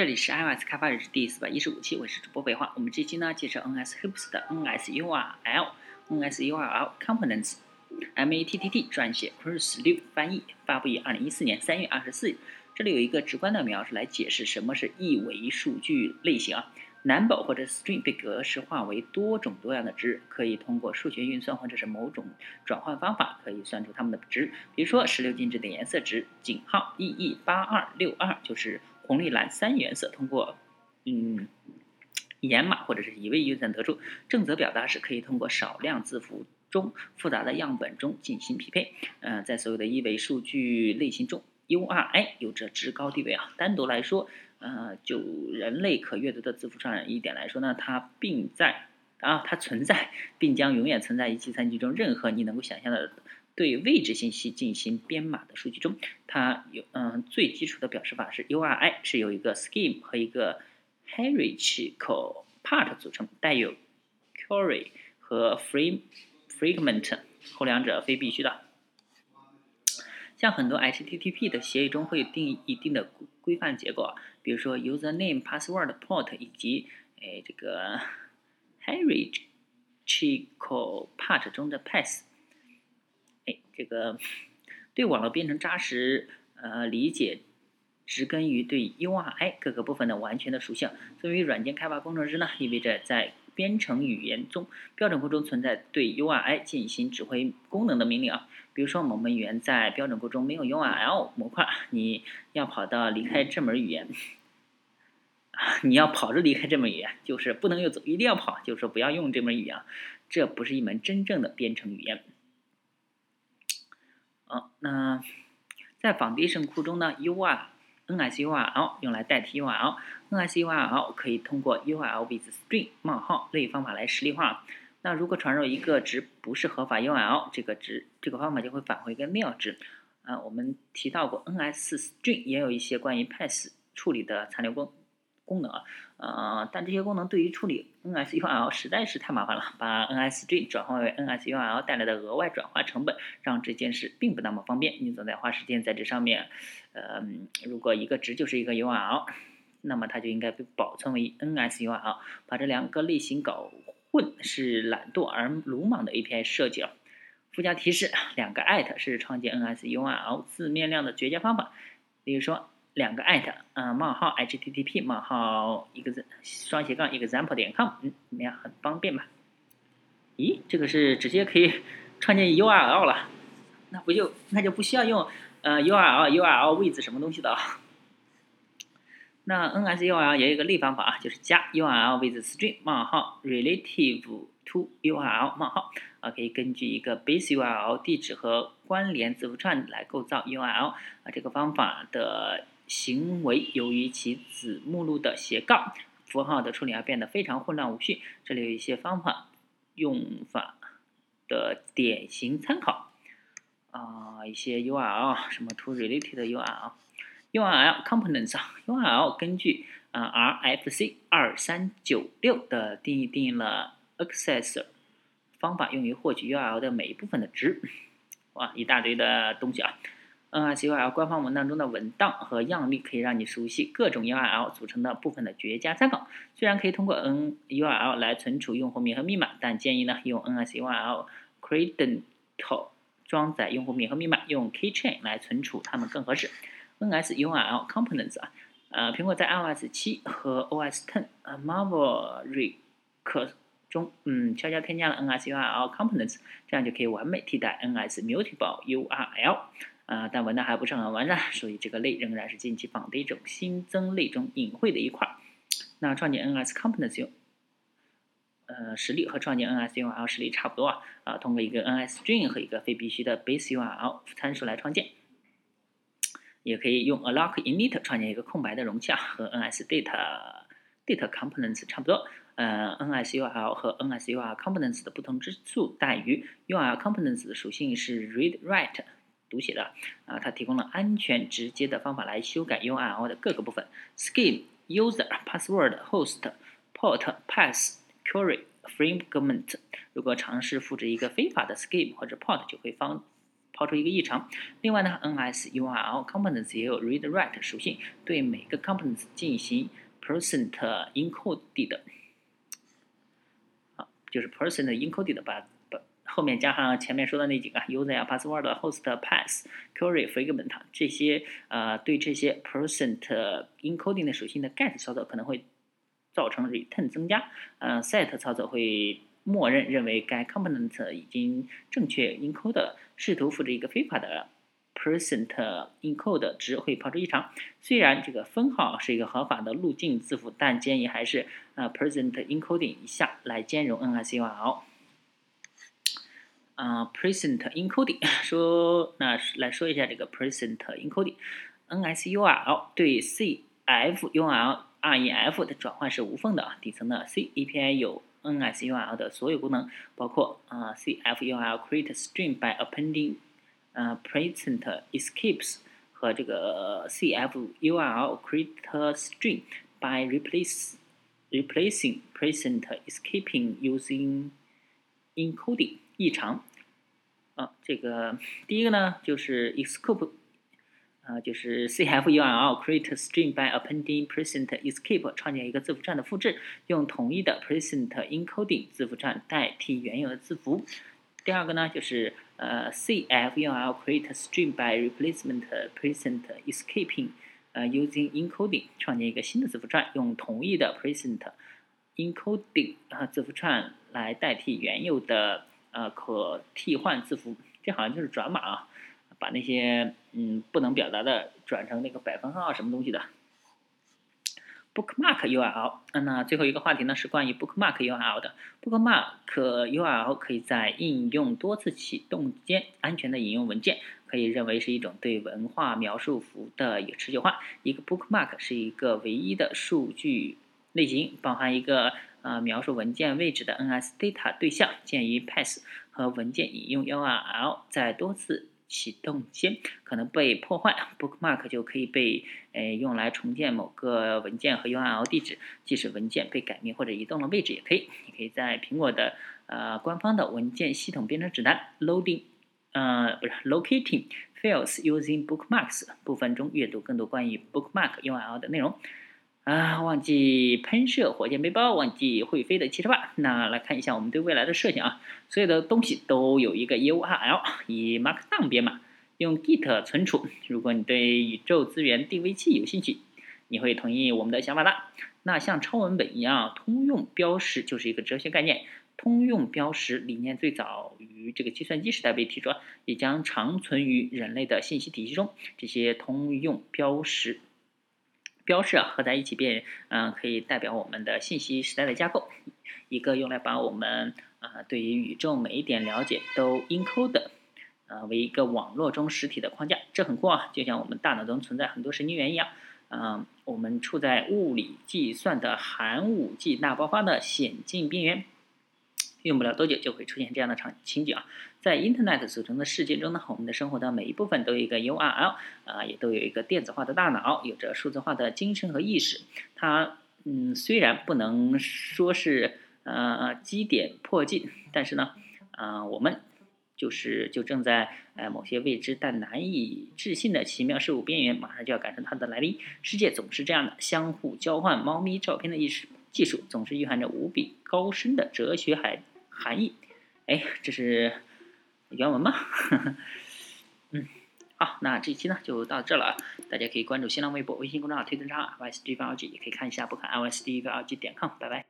这里是 iOS 开发日志第四百一十五期，我是主播北化。我们这期呢介绍 NS Hips 的 NSURL，NSURLComponents，MATTT 撰写，Chris Liu 翻译，发布于二零一四年三月二十四日。这里有一个直观的描述来解释什么是一维数据类型啊。Number 或者 String 被格式化为多种多样的值，可以通过数学运算或者是某种转换方法可以算出它们的值。比如说，十六进制的颜色值井号 EE 八二六二就是红绿蓝三原色。通过嗯掩码或者是移位运算得出。正则表达式可以通过少量字符中复杂的样本中进行匹配。嗯，在所有的一维数据类型中，URI 有着至高地位啊。单独来说。呃，就人类可阅读的字符上一点来说呢，它并在啊，它存在，并将永远存在于计算机中任何你能够想象的对位置信息进行编码的数据中。它有嗯，最基础的表示法是 URI 是由一个 scheme 和一个 hierarchical part 组成，带有 query 和 frame fragment 后两者非必须的。像很多 HTTP 的协议中会定一定的规范结构啊。比如说，username、password、port 以及哎这个 hierarchical part 中的 path，这个对网络编程扎实呃理解，植根于对 URI 各个部分的完全的属性。作为软件开发工程师呢，意味着在编程语言中标准库中存在对 URI 进行指挥功能的命令啊。比如说，某门语言在标准库中没有 URL 模块，你要跑到离开这门语言，你要跑着离开这门语言，就是不能又走，一定要跑，就是说不要用这门语言，这不是一门真正的编程语言。啊，那在 Foundation 库中呢，URL、NSURL 用来代替 URL，NSURL 可以通过 URL with string 冒号类方法来实例化。那如果传入一个值不是合法 URL，这个值这个方法就会返回一个 nil 值。啊，我们提到过 NSString 也有一些关于 path 处理的残留功功能啊，呃，但这些功能对于处理 NSURL 实在是太麻烦了，把 NSString 转换为 NSURL 带来的额外转化成本，让这件事并不那么方便。你总得花时间在这上面。呃，如果一个值就是一个 URL，那么它就应该被保存为 NSURL，把这两个类型搞。混是懒惰而鲁莽的 API 设计了。附加提示：两个 at 是创建 NSURL 字面量的绝佳方法。比如说，两个 at，嗯，冒号 http 冒号一个字双斜杠 example 点 com，嗯，怎么样？很方便吧？咦，这个是直接可以创建 URL 了？那不就那就不需要用呃 URL URL with 什么东西的？那 NSURL 也有一个类方法啊，就是加 URL with string 冒号 relative to URL 冒号啊，可以根据一个 base URL 地址和关联字符串来构造 URL 啊。这个方法的行为由于其子目录的斜杠符号的处理而变得非常混乱无序。这里有一些方法用法的典型参考啊，一些 URL 什么 to related URL。URL components，URL 根据啊 RFC 二三九六的定义定义了 accessor 方法，用于获取 URL 的每一部分的值。哇，一大堆的东西啊！NSURL 官方文档中的文档和样例可以让你熟悉各种 URL 组成的部分的绝佳参考。虽然可以通过 NURL 来存储用户名和密码，但建议呢用 NSURL credential 装载用户名和密码，用 Keychain 来存储它们更合适。NSURL Components 啊，呃，苹果在 iOS 七和 OS Ten 啊 Maverick 中，嗯，悄悄添加了 NSURL Components，这样就可以完美替代 NS Mutable URL 啊，但文档还不是很完善，所以这个类仍然是近期仿的一种新增类中隐晦的一块。那创建 NS Components 用呃实例和创建 NSURL 实例差不多啊，啊，通过一个 NSString 和一个非必须的 Base URL 参数来创建。也可以用 alloc init 创建一个空白的容器啊，和 nsdata data components 差不多。呃，NSURL 和 NSURL components 的不同之处在于，URL components 的属性是 read write 读写的啊，它提供了安全直接的方法来修改 URL 的各个部分：scheme、user、password、host、port、path、query、fragment。如果尝试复制一个非法的 scheme 或者 port，就会方抛出一个异常。另外呢，NSURL components 也有 read write 属性，对每个 components 进行 percent encoded，好，就是 percent encoded 把后面加上前面说的那几个 user、password、host、path、query、fragment 这些呃对这些 percent encoding 的属性的 get 操作可能会造成 return 增加，呃 set 操作会。默认认为该 component 已经正确 encode，试图复制一个非法的 percent encode 值会抛出异常。虽然这个分号是一个合法的路径字符，但建议还是呃 percent encoding 一下来兼容 NSURL。啊，percent encoding 说那来说一下这个 percent encoding，NSURL 对 CFURL REF 的转换是无缝的，底层的 C API 有。NSURL 的所有功能包括啊 CFURL create string by appending 呃 present escapes 和这个 CFURL create string by replace replacing present escaping using encoding 异常 这个第一个呢就是 escape 啊，就是 CFURL create string by appending present escape 创建一个字符串的复制，用同一的 present encoding 字符串代替原有的字符。第二个呢，就是呃 CFURL create string by replacement present escaping 呃 using encoding 创建一个新的字符串，用同一的 present encoding 啊字符串来代替原有的呃可替换字符。这好像就是转码啊。把那些嗯不能表达的转成那个百分号什么东西的。Bookmark URL，那最后一个话题呢是关于 Bookmark URL 的。Bookmark URL 可以在应用多次启动间安全的引用文件，可以认为是一种对文化描述符的一个持久化。一个 Bookmark 是一个唯一的数据类型，包含一个呃描述文件位置的 NSData 对象。鉴于 Path 和文件引用 URL 在多次启动间可能被破坏，bookmark 就可以被呃用来重建某个文件和 URL 地址，即使文件被改名或者移动了位置也可以。你可以在苹果的呃官方的文件系统编程指南 loading 呃不是 locating files using bookmarks 部分中阅读更多关于 bookmark URL 的内容。啊，忘记喷射火箭背包，忘记会飞的汽车吧。那来看一下我们对未来的设想啊，所有的东西都有一个 URL，以 Markdown 编码，用 Git 存储。如果你对宇宙资源定位器有兴趣，你会同意我们的想法的。那像超文本一样，通用标识就是一个哲学概念。通用标识理念最早于这个计算机时代被提出，也将长存于人类的信息体系中。这些通用标识。标识啊合在一起变，嗯，可以代表我们的信息时代的架构。一个用来把我们啊对于宇宙每一点了解都 encode，呃为一个网络中实体的框架，这很酷啊！就像我们大脑中存在很多神经元一样，嗯，我们处在物理计算的寒武纪大爆发的险境边缘。用不了多久就会出现这样的场情景啊，在 Internet 组成的世界中呢，我们的生活的每一部分都有一个 URL 啊，也都有一个电子化的大脑，有着数字化的精神和意识。它嗯，虽然不能说是呃基点破镜，但是呢，啊，我们就是就正在呃某些未知但难以置信的奇妙事物边缘，马上就要赶上它的来临。世界总是这样的，相互交换猫咪照片的意识技术，总是蕴含着无比高深的哲学含。含义，哎，这是原文吗？嗯，好，那这一期呢就到这了啊，大家可以关注新浪微博、微信公众号推特账号 ysd 八二 G，也可以看一下不看 ysd 八二 G 点 com，拜拜。